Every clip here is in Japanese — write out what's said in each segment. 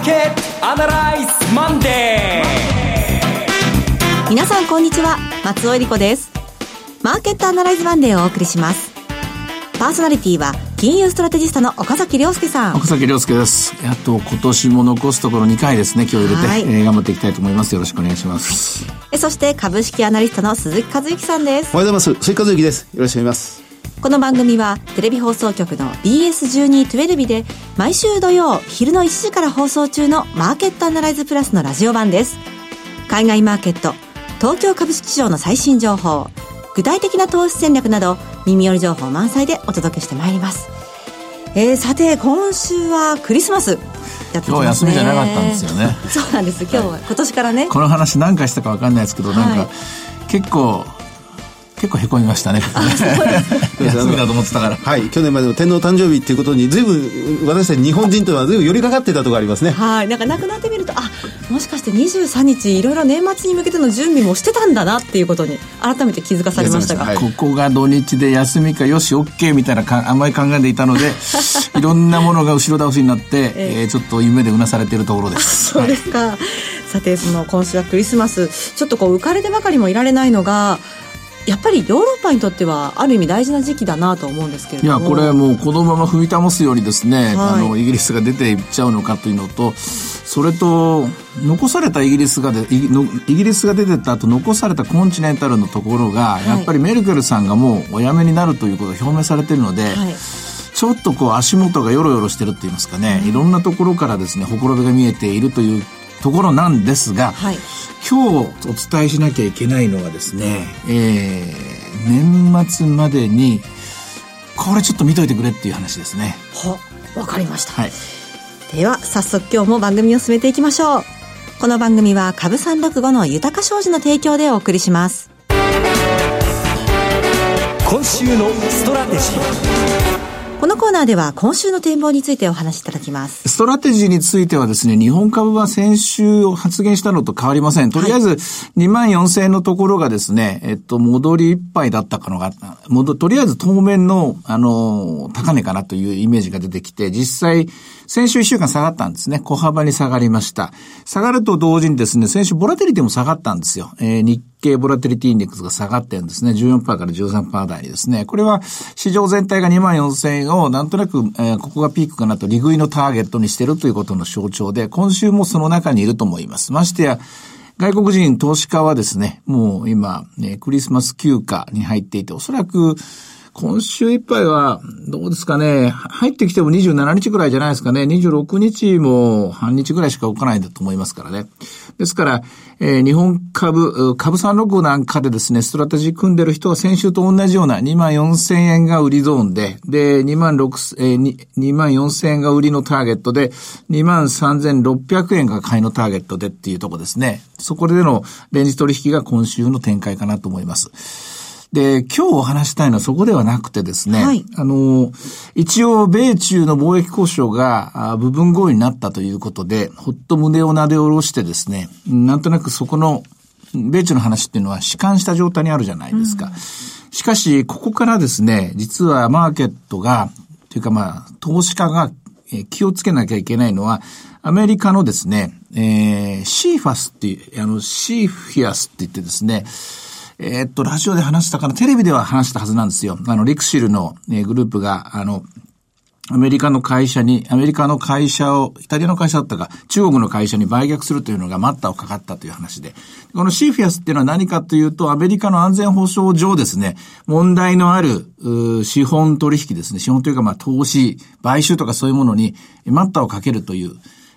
ーケットアナライズマンデー。皆さんこんにちは。松尾英里子です。マーケット Analyze Monday をお送りします。パーソナリティは金融ストラテジストの岡崎良介さん。岡崎良介です。やっと今年も残すところ2回ですね。今日入れて、はい、えー、頑張っていきたいと思います。よろしくお願いします。えそして株式アナリストの鈴木一之さんです。おはようございます。鈴木一之です。よろしくお願いしますこの番組はテレビ放送局の BS1212 で毎週土曜昼の1時から放送中のマーケットアナライズプラスのラジオ版です。海外マーケット、東京株式市場の最新情報、具体的な投資戦略など耳寄り情報満載でお届けしてまいります。えー、さて今週はクリスマス。今日休みじゃなかったんですよね。そうなんです。今日は、はい、今年からね。この話何回したか分かんないですけど、なんか、結構結構へこみましたね。休みだと思ってたから。はい。去年までの天皇誕生日っていうことに、ずいぶん、私たち日本人とはずいぶん寄りかかってたところありますね。はい。なんか亡くなってみると、あ、もしかして23日、いろいろ年末に向けての準備もしてたんだなっていうことに、改めて気づかされましたが。はい、ここが土日で休みか、よし、OK みたいなか甘い考えでいたので、いろんなものが後ろ倒しになって、えー、えー、ちょっと夢でうなされているところです。そうですか。はい、さて、その今週はクリスマス、ちょっとこう浮かれてばかりもいられないのが、やっぱりヨーロッパにとってはある意味大事な時期だなと思うんですけれども。いやこれもうこのまま踏み保すようにですね、はい、あのイギリスが出ていっちゃうのかというのとそれと残されたイギリスがでイギリスが出てった後残されたコンチネンタルのところが、はい、やっぱりメルケルさんがもうお辞めになるということが表明されているので、はい。ちょっとこう足元がよろよろしてるって言いますかね、いろんなところからですね、ほころびが見えているというところなんですが、はい、今日お伝えしなきゃいけないのはですね、えー、年末までに、これちょっと見といてくれっていう話ですね。は、わかりました。はい。では、早速今日も番組を進めていきましょう。この番組は株三六五の豊か商事の提供でお送りします。今週のストラテジー。このコーナーでは今週の展望についてお話しいただきます。ストラテジーについてはですね、日本株は先週発言したのと変わりません。とりあえず、2万4000円のところがですね、えっと、戻りいっぱいだったかのが、戻、とりあえず当面の、あの、高値かなというイメージが出てきて、実際、先週1週間下がったんですね。小幅に下がりました。下がると同時にですね、先週ボラテリティも下がったんですよ。えー、日経ボラテリティインデックスが下がってるんですね。14%から13%台ですね。これは市場全体が2万4000円をなんとなく、えー、ここがピークかなと利食いのターゲットにしてるということの象徴で、今週もその中にいると思います。ましてや、外国人投資家はですね、もう今、ね、クリスマス休暇に入っていて、おそらく、今週いっぱいは、どうですかね、入ってきても27日ぐらいじゃないですかね、26日も半日ぐらいしか置かないんだと思いますからね。ですから、えー、日本株、株三六なんかでですね、ストラテジー組んでる人は先週と同じような2万4千円が売りゾーンで、で、2万6、えー、2万4千円が売りのターゲットで、2万3600円が買いのターゲットでっていうとこですね。そこでのレンジ取引が今週の展開かなと思います。で、今日お話したいのはそこではなくてですね、はい、あの、一応、米中の貿易交渉が部分合意になったということで、ほっと胸をなで下ろしてですね、なんとなくそこの、米中の話っていうのは弛緩した状態にあるじゃないですか。うん、しかし、ここからですね、実はマーケットが、というかまあ、投資家が気をつけなきゃいけないのは、アメリカのですね、えー、 CFIUS っていう、あの、 CFIUS って言ってですね、えー、っと、ラジオで話したかな、テレビでは話したはずなんですよ。あの、 LIXIL の、えー、グループが、あの、アメリカの会社に、アメリカの会社を、イタリアの会社だったか、中国の会社に売却するというのが待ったをかかったという話で。この CFIUS っていうのは何かというと、アメリカの安全保障上ですね、問題のある、資本取引ですね、資本というかまあ投資、買収とかそういうものに待ったをかけるという、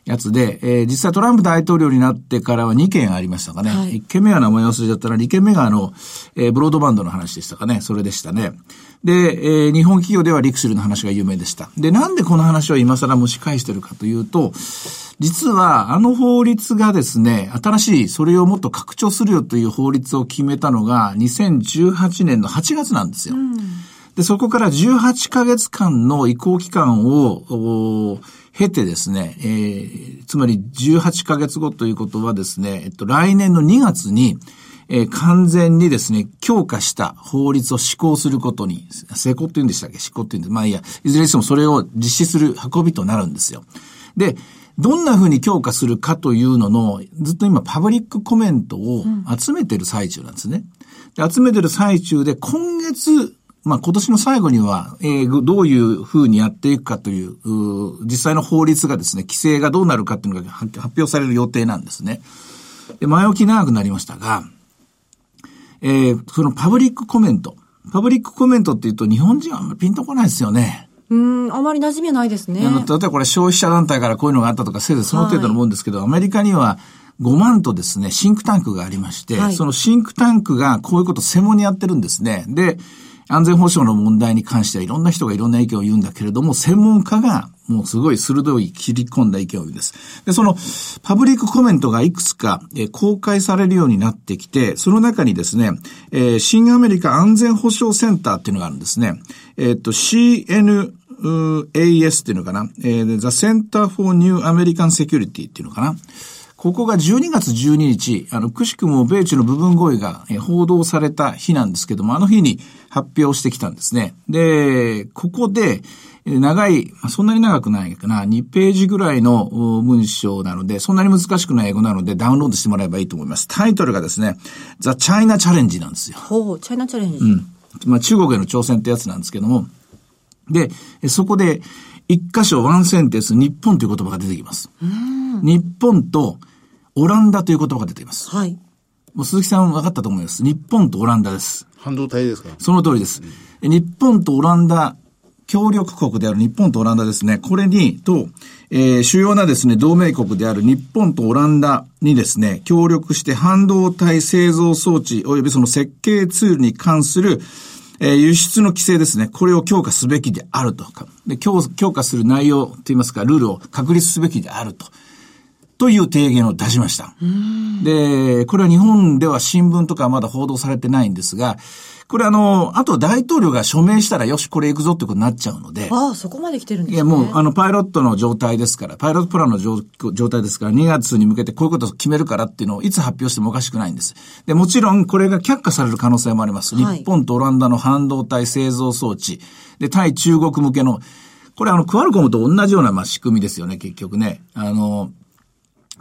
やつで、えー、実際トランプ大統領になってからは2件ありましたかね。はい、1件目は名前忘れちゃったら、2件目があの、えー、ブロードバンドの話でしたかね。それでしたね。で、えー、日本企業ではリクシルの話が有名でした。で、なんでこの話を今更蒸し返してるかというと、実はあの法律がですね、新しい、それをもっと拡張するよという法律を決めたのが2018年の8月なんですよ。うんで、そこから18ヶ月間の移行期間を、経てですね、えー、つまり18ヶ月後ということはですね、えっと、来年の2月に、えー、完全にですね、強化した法律を施行することに、成功って言うんでしたっけ？施行って言うんで、まあいいや、いずれにしてもそれを実施する運びとなるんですよ。で、どんな風に強化するかというのの、ずっと今パブリックコメントを集めてる最中なんですね。で集めてる最中で、今月、まあ今年の最後には、えー、どういう風にやっていくかというう、実際の法律がですね、規制がどうなるかっていうのが発表される予定なんですね。で前置き長くなりましたが、えー、そのパブリックコメント。パブリックコメントって言うと日本人はあんまりピンとこないですよね。うん、あまり馴染みはないですね。例えばこれ消費者団体からこういうのがあったとか、せいぜいその程度のもんですけど、はい、アメリカには5万とですね、シンクタンクがありまして、はい、そのシンクタンクがこういうことを専門にやってるんですね。で、安全保障の問題に関してはいろんな人がいろんな意見を言うんだけれども、専門家がもうすごい鋭い切り込んだ意見を言うんです。で、そのパブリックコメントがいくつか、え公開されるようになってきて、その中にですね、えー、新アメリカ安全保障センターっていうのがあるんですね。えっ、と、CN AS っていうのかな、えー、The Center for New American Security っていうのかな。ここが12月12日、あの、くしくも米中の部分合意が報道された日なんですけども、あの日に発表してきたんですね。で、ここで、長い、そんなに長くないかな、2ページぐらいの文章なので、そんなに難しくない英語なのでダウンロードしてもらえばいいと思います。タイトルがですね、The China Challenge なんですよ。ほう、チャイナチャレンジ。うん。まあ中国への挑戦ってやつなんですけども、で、そこで、一箇所ワンセンテンス、日本という言葉が出てきます。日本とオランダという言葉が出ています。はい。もう鈴木さん分かったと思います。日本とオランダです。半導体ですか？その通りです。うん、日本とオランダ、協力国である日本とオランダですね。これに、と、えー、主要なですね、同盟国である日本とオランダにですね、協力して半導体製造装置及びその設計ツールに関するえー、輸出の規制ですね。これを強化すべきであると。で強強化する内容といいますか、ルールを確立すべきであると。という提言を出しました。で、これは日本では新聞とかまだ報道されてないんですが、これあの、あと大統領が署名したらよし、これ行くぞってことになっちゃうので。ああ、そこまで来てるんですね。いや、もう、あの、パイロットの状態ですから、パイロットプランの状状態ですから、2月に向けてこういうことを決めるからっていうのをいつ発表してもおかしくないんです。で、もちろん、これが却下される可能性もあります。はい、日本とオランダの半導体製造装置。で、対中国向けの、これあの、クアルコムと同じような、まあ、仕組みですよね、結局ね。あの、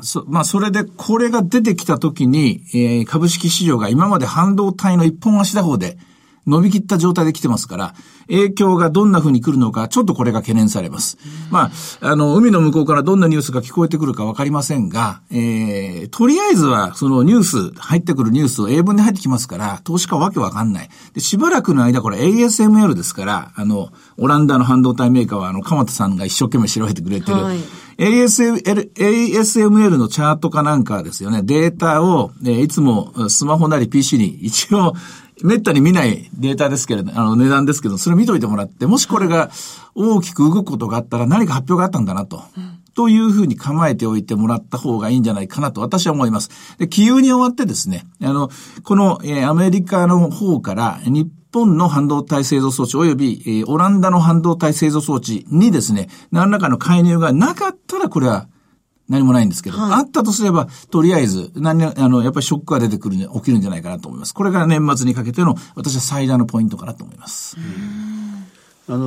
そ、まあ、それで、これが出てきたときに、えー、株式市場が今まで半導体の一本足打法で、伸びきった状態で来てますから、影響がどんな風に来るのか、ちょっとこれが懸念されます。まあ、あの、海の向こうからどんなニュースが聞こえてくるかわかりませんが、えー、とりあえずは、そのニュース、入ってくるニュースを英文で入ってきますから、投資家はわけわかんない。で、しばらくの間、これ ASML ですから、あの、オランダの半導体メーカーは、あの、鎌田さんが一生懸命調べてくれてる、はい ASML、ASML のチャートかなんかですよね。データを、えいつもスマホなり PC に一応めったに見ないデータですけれど、あの値段ですけど、それ見といてもらって、もしこれが大きく動くことがあったら何か発表があったんだなと。というふうに構えておいてもらった方がいいんじゃないかなと私は思います。で、気有に終わってですね、あの、この、えー、アメリカの方から日本の半導体製造装置及び、えー、オランダの半導体製造装置にですね、何らかの介入がなかったらこれは何もないんですけど、はい、あったとすれば、とりあえず、何、あの、やっぱりショックが出てくる、起きるんじゃないかなと思います。これが年末にかけての、私は最大のポイントかなと思います。あの、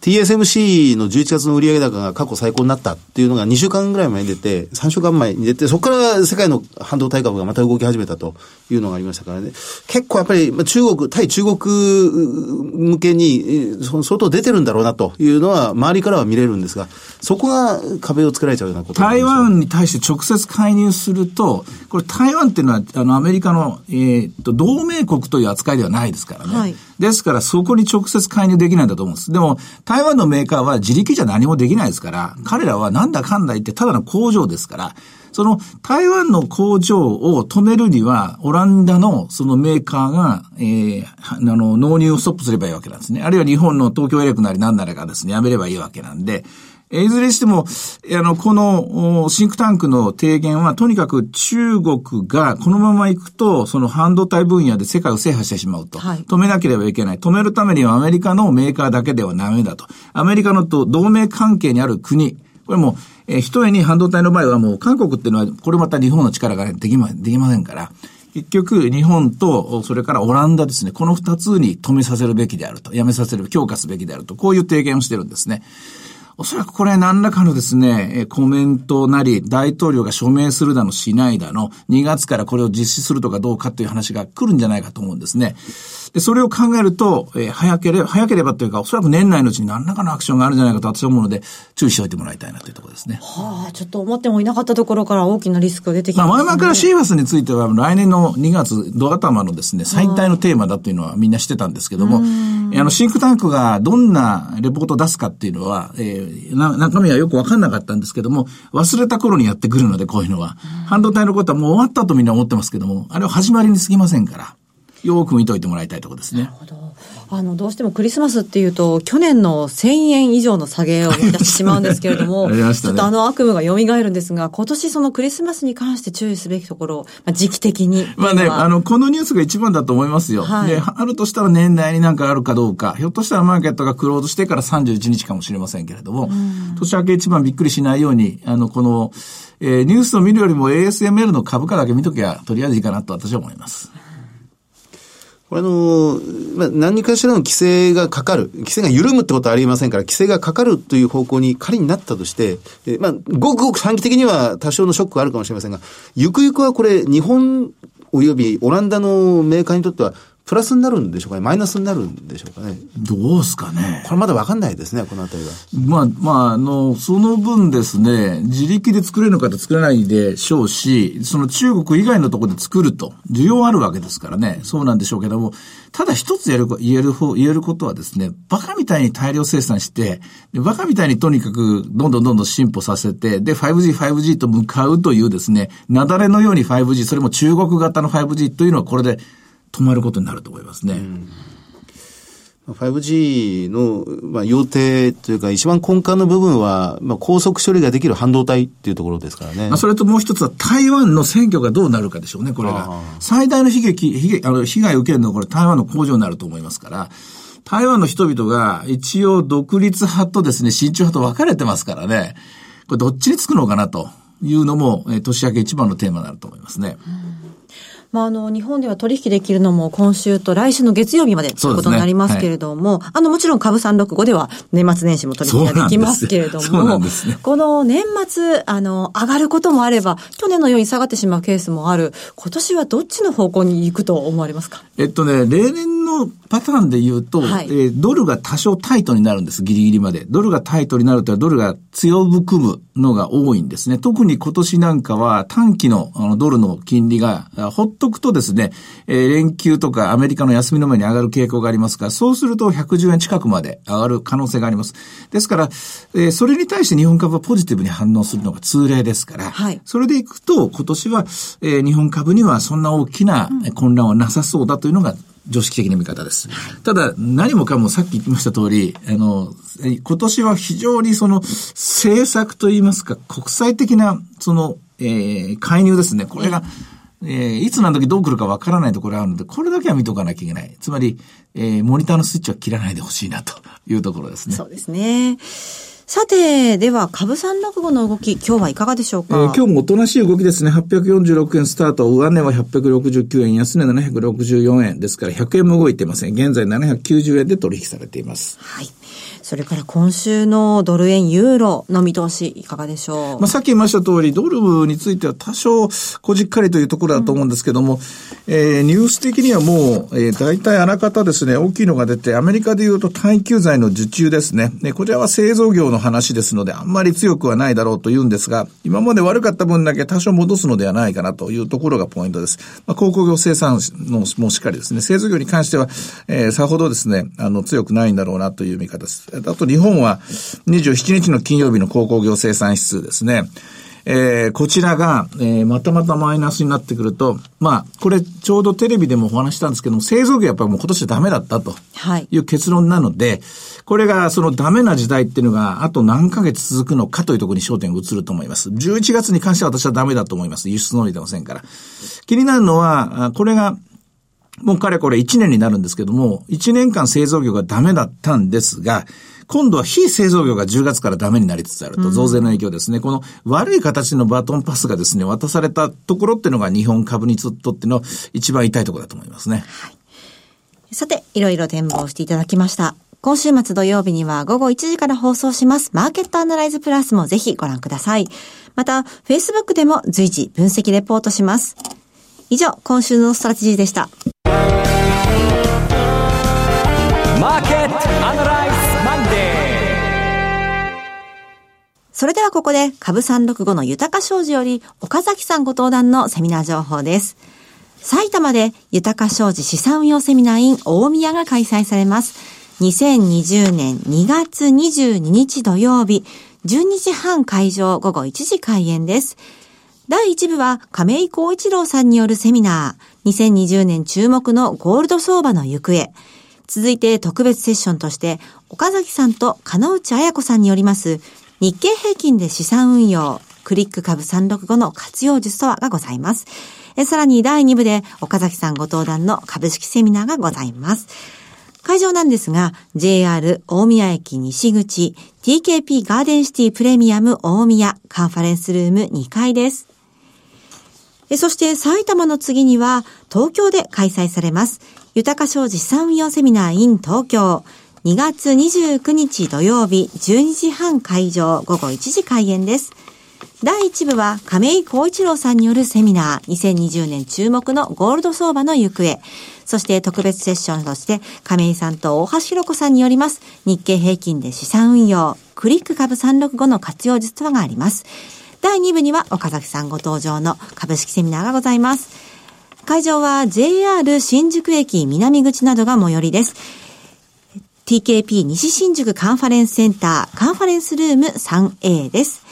TSMC の11月の売上高が過去最高になったっていうのが2週間ぐらい前に出て、3週間前に出て、そこから世界の半導体株がまた動き始めたというのがありましたからね。結構やっぱり中国、対中国向けに相当出てるんだろうなというのは周りからは見れるんですが、そこが壁を作られちゃうようなこと台湾に対して直接介入すると、これ台湾っていうのはあのアメリカの、えー、っと同盟国という扱いではないですからね。はいですから、そこに直接介入できないんだと思うんです。でも、台湾のメーカーは自力じゃ何もできないですから、彼らはなんだかんだ言ってただの工場ですから、その台湾の工場を止めるには、オランダのそのメーカーが、えー、あの、納入をストップすればいいわけなんですね。あるいは日本の東京エレクなり何なりがですね、やめればいいわけなんで、いずれにしても、あの、このシンクタンクの提言は、とにかく中国がこのまま行くと、その半導体分野で世界を制覇してしまうと。はい、止めなければいけない。止めるためにはアメリカのメーカーだけではダメだと。アメリカのと同盟関係にある国。これも、えー、一重に半導体の場合はもう韓国っていうのは、これまた日本の力が、ね、できま、できませんから。結局、日本と、それからオランダですね。この二つに止めさせるべきであると。やめさせる、強化すべきであると。こういう提言をしてるんですね。おそらくこれ何らかのですね、コメントなり、大統領が署名するだのしないだの、2月からこれを実施するとかどうかという話が来るんじゃないかと思うんですね。で、それを考えると、えー、早ければ、早ければというか、おそらく年内のうちに何らかのアクションがあるんじゃないかと私は思うので、注意しておいてもらいたいなというところですね。はあ、ちょっと思ってもいなかったところから大きなリスクが出てきます、ね、まあ、前々からシーファスについては、来年の2月、ド頭のですね、最大のテーマだというのはみんなしてたんですけども、あの、シンクタンクがどんなレポートを出すかっていうのは、えー、な中身はよくわかんなかったんですけども、忘れた頃にやってくるので、こういうのは。半導体のことはもう終わったとみんな思ってますけども、あれは始まりに過ぎませんから。よく見といてもらいたいところですね。なるほど。あの、どうしてもクリスマスっていうと、去年の1000円以上の下げを出してしまうんですけれども、ね、ちょっとあの悪夢が蘇るんですが、今年そのクリスマスに関して注意すべきところ、まあ、時期的に。まあね、あの、このニュースが一番だと思いますよ。はい、で、あるとしたら年内になんかあるかどうか、ひょっとしたらマーケットがクローズしてから31日かもしれませんけれども、年明け一番びっくりしないように、あの、この、えー、ニュースを見るよりも ASML の株価だけ見ときゃ、とりあえずいいかなと私は思います。これあの、まあ、何かしらの規制がかかる、規制が緩むってことはありませんから、規制がかかるという方向に仮になったとして、えまあ、ごくごく短期的には多少のショックがあるかもしれませんが、ゆくゆくはこれ、日本及びオランダのメーカーにとっては、プラスになるんでしょうかね。マイナスになるんでしょうかね。どうすかね。これまだわかんないですね、このあたりは。まあ、まあ、あの、その分ですね、自力で作れるのかと作れないでしょうし、その中国以外のところで作ると、需要あるわけですからね、そうなんでしょうけども、ただ一つやる、言える方、言えることはですね、バカみたいに大量生産して、バカみたいにとにかくどんどんどんどん進歩させて、で、5G、5G と向かうというですね、雪崩のように 5G、それも中国型の 5G というのはこれで、止まることになると思いますね。うん 5G の、まあ、要定というか、一番根幹の部分は、まあ、高速処理ができる半導体っていうところですからね。まあ、それともう一つは、台湾の選挙がどうなるかでしょうね、これが。最大の悲劇、被害、あの、被害を受けるのは、これ、台湾の工場になると思いますから、台湾の人々が、一応、独立派とですね、親中派と分かれてますからね、これ、どっちにつくのかなというのも、え年明け一番のテーマになると思いますね。うんまあ、あの、日本では取引できるのも今週と来週の月曜日までということになりますけれども、ねはい、あの、もちろん株365では年末年始も取引ができますけれども、ね、この年末、あの、上がることもあれば、去年のように下がってしまうケースもある、今年はどっちの方向に行くと思われますか？えっとね、例年のパターンで言うと、はい、えー、ドルが多少タイトになるんです、ギリギリまで。ドルがタイトになるとドルが強含むのが多いんですね。特に今年なんかは短期のあのドルの金利が、ほっとくとですね、えー、連休とかアメリカの休みの前に上がる傾向がありますから、そうすると110円近くまで上がる可能性があります。ですから、えー、それに対して日本株はポジティブに反応するのが通例ですから、はい、それでいくと今年は、えー、日本株にはそんな大きな混乱はなさそうだというのが、常識的な見方です。ただ、何もかもさっき言ってました通り、あの、今年は非常にその政策といいますか、国際的なその、えー、介入ですね。これが、えー、いつ何時どう来るかわからないところがあるので、これだけは見とかなきゃいけない。つまり、えー、モニターのスイッチは切らないでほしいなというところですね。そうですね。さて、では、株三落語の動き、今日はいかがでしょうか、えー、今日もおとなしい動きですね。846円スタート、上値は869円、安値764円ですから、100円も動いてません。現在790円で取引されています。はい。それから今週のドル円ユーロの見通しいかがでしょう？まあさっき言いました通り、ドルについては多少こじっかりというところだと思うんですけども、うん、えー、ニュース的にはもう、えー、大体あらかたですね、大きいのが出て、アメリカで言うと耐久財の受注ですね。ね、こちらは製造業の話ですので、あんまり強くはないだろうと言うんですが、今まで悪かった分だけ多少戻すのではないかなというところがポイントです。まあ、鉱工業生産のもしっかりですね、製造業に関しては、えー、さほどですね、あの、強くないんだろうなという見方です。あと日本は27日の金曜日の鉱工業生産指数ですね。えー、こちらが、えー、またまたマイナスになってくると、まあ、これちょうどテレビでもお話したんですけども、製造業やっぱりもう今年はダメだったという結論なので、はい、これがそのダメな時代っていうのがあと何ヶ月続くのかというところに焦点が移ると思います。11月に関しては私はダメだと思います。輸出能力出ませんから。気になるのは、これがもうかれこれ1年になるんですけども、1年間製造業がダメだったんですが、今度は非製造業が10月からダメになりつつあると、増税の影響ですね。この悪い形のバトンパスがですね、渡されたところっていうのが日本株にとっての一番痛いところだと思いますね。はい。さて、いろいろ展望していただきました。今週末土曜日には午後1時から放送しますマーケットアナライズプラスもぜひご覧ください。また、Facebook でも随時分析レポートします。以上、今週のストラテジーでした。マーケット Analyze Mondayそれではここで株365の豊商事より岡崎さんご登壇のセミナー情報です。埼玉で豊商事資産運用セミナー in 大宮が開催されます。2020年2月22日土曜日、12時半会場午後1時開演です。第1部は亀井光一郎さんによるセミナー、2020年注目のゴールド相場の行方。続いて特別セッションとして、岡崎さんと金内彩子さんによります日経平均で資産運用、クリック株365の活用術とはがございます。さらに第2部で岡崎さんご登壇の株式セミナーがございます。会場なんですが、JR 大宮駅西口 TKP ガーデンシティプレミアム大宮カンファレンスルーム2階です。そして埼玉の次には東京で開催されます。豊か商事資産運用セミナー in 東京2月29日土曜日12時半会場午後1時開演です。第1部は亀井光一郎さんによるセミナー2020年注目のゴールド相場の行方。そして特別セッションとして亀井さんと大橋弘子さんによります日経平均で資産運用クリック株365の活用術とがあります。第2部には岡崎さんご登場の株式セミナーがございます。会場は JR 新宿駅南口などが最寄りです。TKP 西新宿カンファレンスセンターカンファレンスルーム 3A です。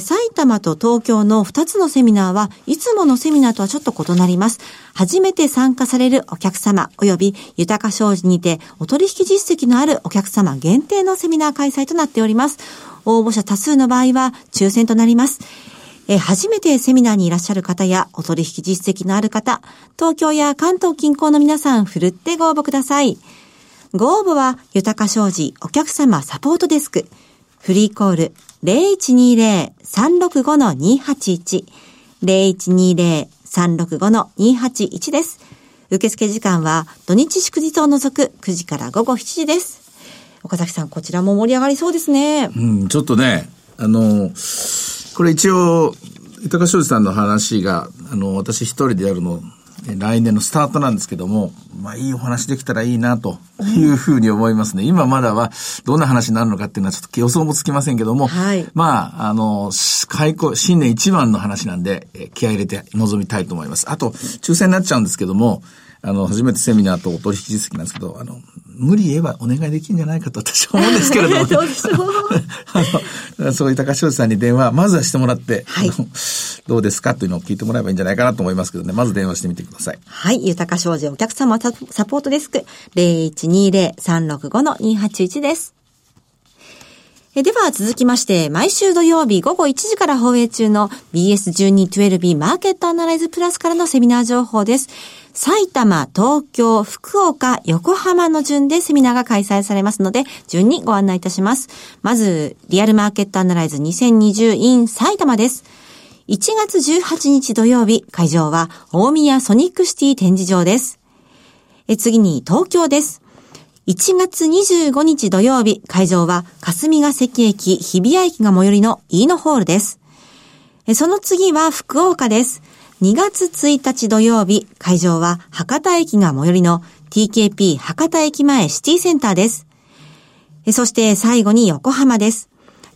埼玉と東京の2つのセミナーはいつものセミナーとはちょっと異なります。初めて参加されるお客様及び豊か商事にてお取引実績のあるお客様限定のセミナー開催となっております。応募者多数の場合は抽選となります。え初めてセミナーにいらっしゃる方やお取引実績のある方、東京や関東近郊の皆さん、ふるってご応募ください。ご応募は、豊か商事お客様サポートデスク、フリーコール0120-365-281、0120-365-281です。受付時間は土日祝日を除く9時から午後7時です。岡崎さん、こちらも盛り上がりそうですね。うん、ちょっとね、あの、これ一応、豊か商事さんの話が、あの、私一人でやるの、来年のスタートなんですけども、まあいいお話できたらいいなというふうに思いますね。今まだはどんな話になるのかっていうのはちょっと予想もつきませんけども、はい、まあ、あの、開校、新年一番の話なんで、気合入れて臨みたいと思います。あと、抽選になっちゃうんですけども、あの、初めてセミナーとお取引実績なんですけど、あの、無理言えばお願いできるんじゃないかと私は思うんですけれども、どうでしょうあの、そういう高橋さんに電話、まずはしてもらって、はい、どうですかというのを聞いてもらえばいいんじゃないかなと思いますけどね、まず電話してみてください。はい、豊か商事お客様サポートデスク、0120-365-281です。えでは続きまして、毎週土曜日午後1時から放映中の BS1212B マーケットアナライズプラスからのセミナー情報です。埼玉、東京、福岡、横浜の順でセミナーが開催されますので、順にご案内いたします。まず、リアルマーケットアナライズ 2020in 埼玉です。1月18日土曜日、会場は大宮ソニックシティ展示場です。え次に東京です。1月25日土曜日、会場は霞ヶ関駅、日比谷駅が最寄りのイーノホールです。その次は福岡です。2月1日土曜日、会場は博多駅が最寄りの TKP 博多駅前シティセンターです。そして最後に横浜です。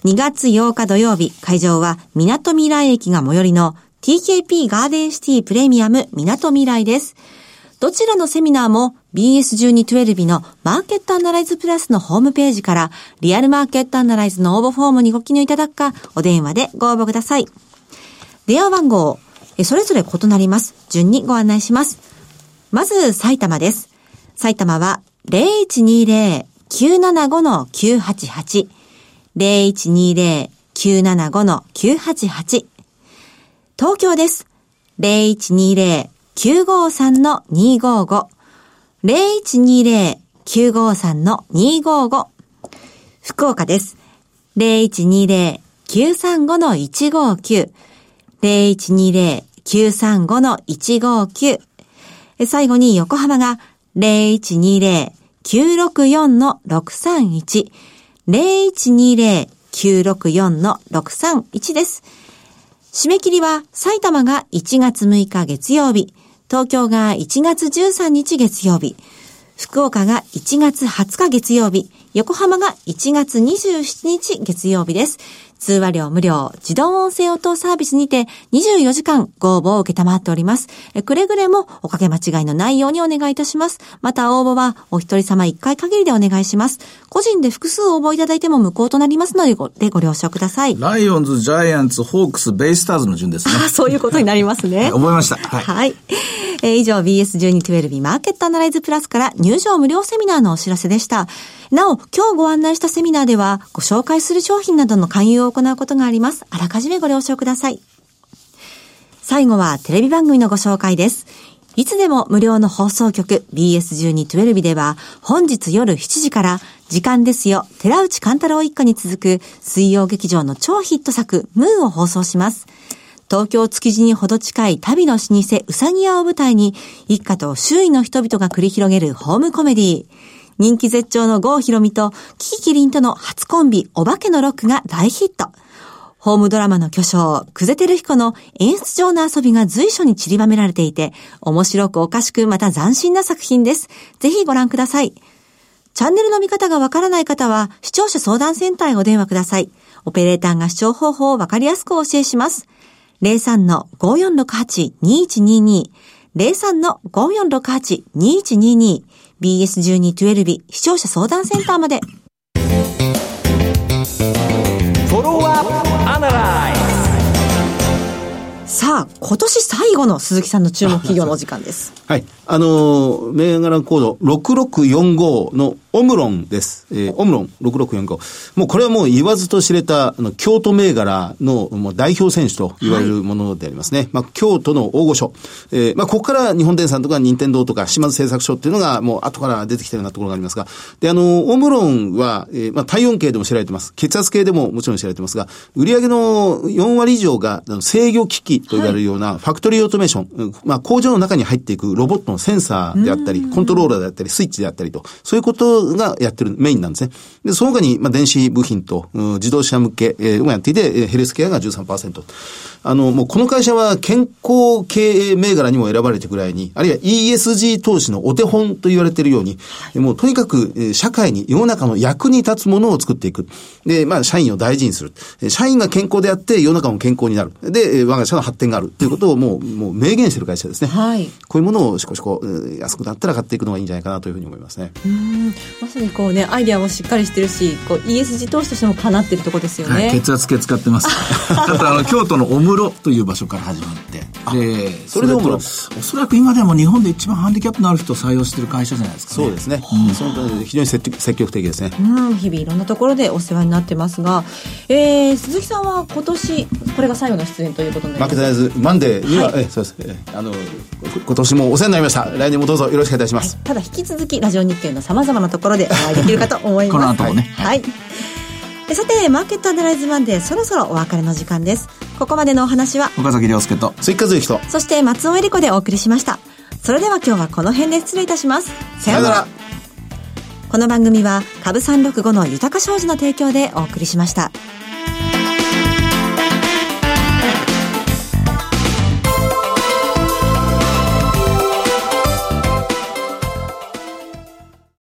2月8日土曜日、会場は港未来駅が最寄りの TKP ガーデンシティプレミアム港未来です。どちらのセミナーも BS1212 のマーケットアナライズプラスのホームページからリアルマーケットアナライズの応募フォームにご記入いただくかお電話でご応募ください。電話番号、それぞれ異なります。順にご案内します。まず埼玉です。埼玉は0120-975-988 0120-975-988東京です。0120 953-255 0120-953-255福岡です。0120-935-159 0120-935-159最後に横浜が0120 964-631、0120-964-631です。締め切りは埼玉が1月6日月曜日、東京が1月13日月曜日、福岡が1月20日月曜日、横浜が1月27日月曜日です。通話料無料、自動音声応答サービスにて24時間ご応募を受けたまっております。くれぐれもおかけ間違いのないようにお願いいたします。また応募はお一人様一回限りでお願いします。個人で複数応募いただいても無効となりますのでごでご了承ください。ライオンズ、ジャイアンツ、ホークス、ベイスターズの順ですね。そういうことになりますね。はい、覚えました。はい。はい、えー、以上 BS1212 マーケットアナライズプラスから入場無料セミナーのお知らせでした。なお、今日ご案内したセミナーでは、ご紹介する商品などの勧誘を行うことがあります。あらかじめご了承ください。最後はテレビ番組のご紹介です。いつでも無料の放送局 BS1212 では本日夜7時から時間ですよ寺内勘太郎一家に続く水曜劇場の超ヒット作ムーンを放送します。東京築地にほど近い旅の老舗うさぎ屋を舞台に一家と周囲の人々が繰り広げるホームコメディー人気絶頂の郷ひろみとキキキリンとの初コンビお化けのロックが大ヒット。ホームドラマの巨匠、久世照彦の演出上の遊びが随所に散りばめられていて、面白くおかしくまた斬新な作品です。ぜひご覧ください。チャンネルの見方がわからない方は、視聴者相談センターへお電話ください。オペレーターが視聴方法をわかりやすくお教えします。03-5468-2122 03-5468-2122 BS1212 視聴者相談センターまで。さあ、今年最後の鈴木さんの注目企業のお時間です。はい。あの、銘柄コード6645のオムロンです。えー、オムロン6645。もうこれはもう言わずと知れた、あの、京都銘柄のもう代表選手と言われるものでありますね。はい、まあ、京都の大御所。えー、まあ、ここから日本電産とか任天堂とか島津製作所っていうのがもう後から出てきたようなところがありますが、で、あの、オムロンは、えー、まあ、体温計でも知られてます。血圧計でももちろん知られてますが、売上の4割以上が制御機器と言われるようなファクトリーオートメーション、はい、まあ、工場の中に入っていくロボットのセンサーであったり、コントローラーであったり、スイッチであったりと、そういうことがやってるメインなんですね。で、その他に、まあ、電子部品と、うん、自動車向け、えー、もやっていて、ヘルスケアが13%。あの、もうこの会社は健康経営銘柄にも選ばれてくらいに、あるいは ESG 投資のお手本と言われているように、もうとにかく社会に、世の中の役に立つものを作っていく。で、まあ、社員を大事にする。社員が健康であって、世の中も健康になる。で、我が社の発展がある。ということをもう、もう明言してる会社ですね。はい。こういうものをしこしこ安くなったら買っていくのがいいんじゃないかなというふうに思いますね。うん。まさにこうね、アイデアもしっかりしてるし、こう ESG 投資としてもかなってるところですよね。はい、血圧計使ってます。あとあの、京都のお室という場所から始まって、で、それでもおそらく今でも日本で一番ハンディキャップのある人を採用してる会社じゃないですか、ね、そうですね。うん、その非常に積極的ですね。うん、日々いろんなところでお世話になってますが、えー、鈴木さんは今年、これが最後の出演ということになります。負けたず、マンデーには、はい、えそうです、えあの、今年もお世話になりました。来年もどうぞよろしくお願いします。はい、ただ引き続き、ラジオ日経のさまざまなところでお会いできるかと思います。この後もね。はい、はいさて、マーケットアナライズマンデー、そろそろお別れの時間です。ここまでのお話は、岡崎亮介と、追加随人、そして松尾恵理子でお送りしました。それでは今日はこの辺で失礼いたします。さようなら。この番組は、株365の豊か商事の提供でお送りしました。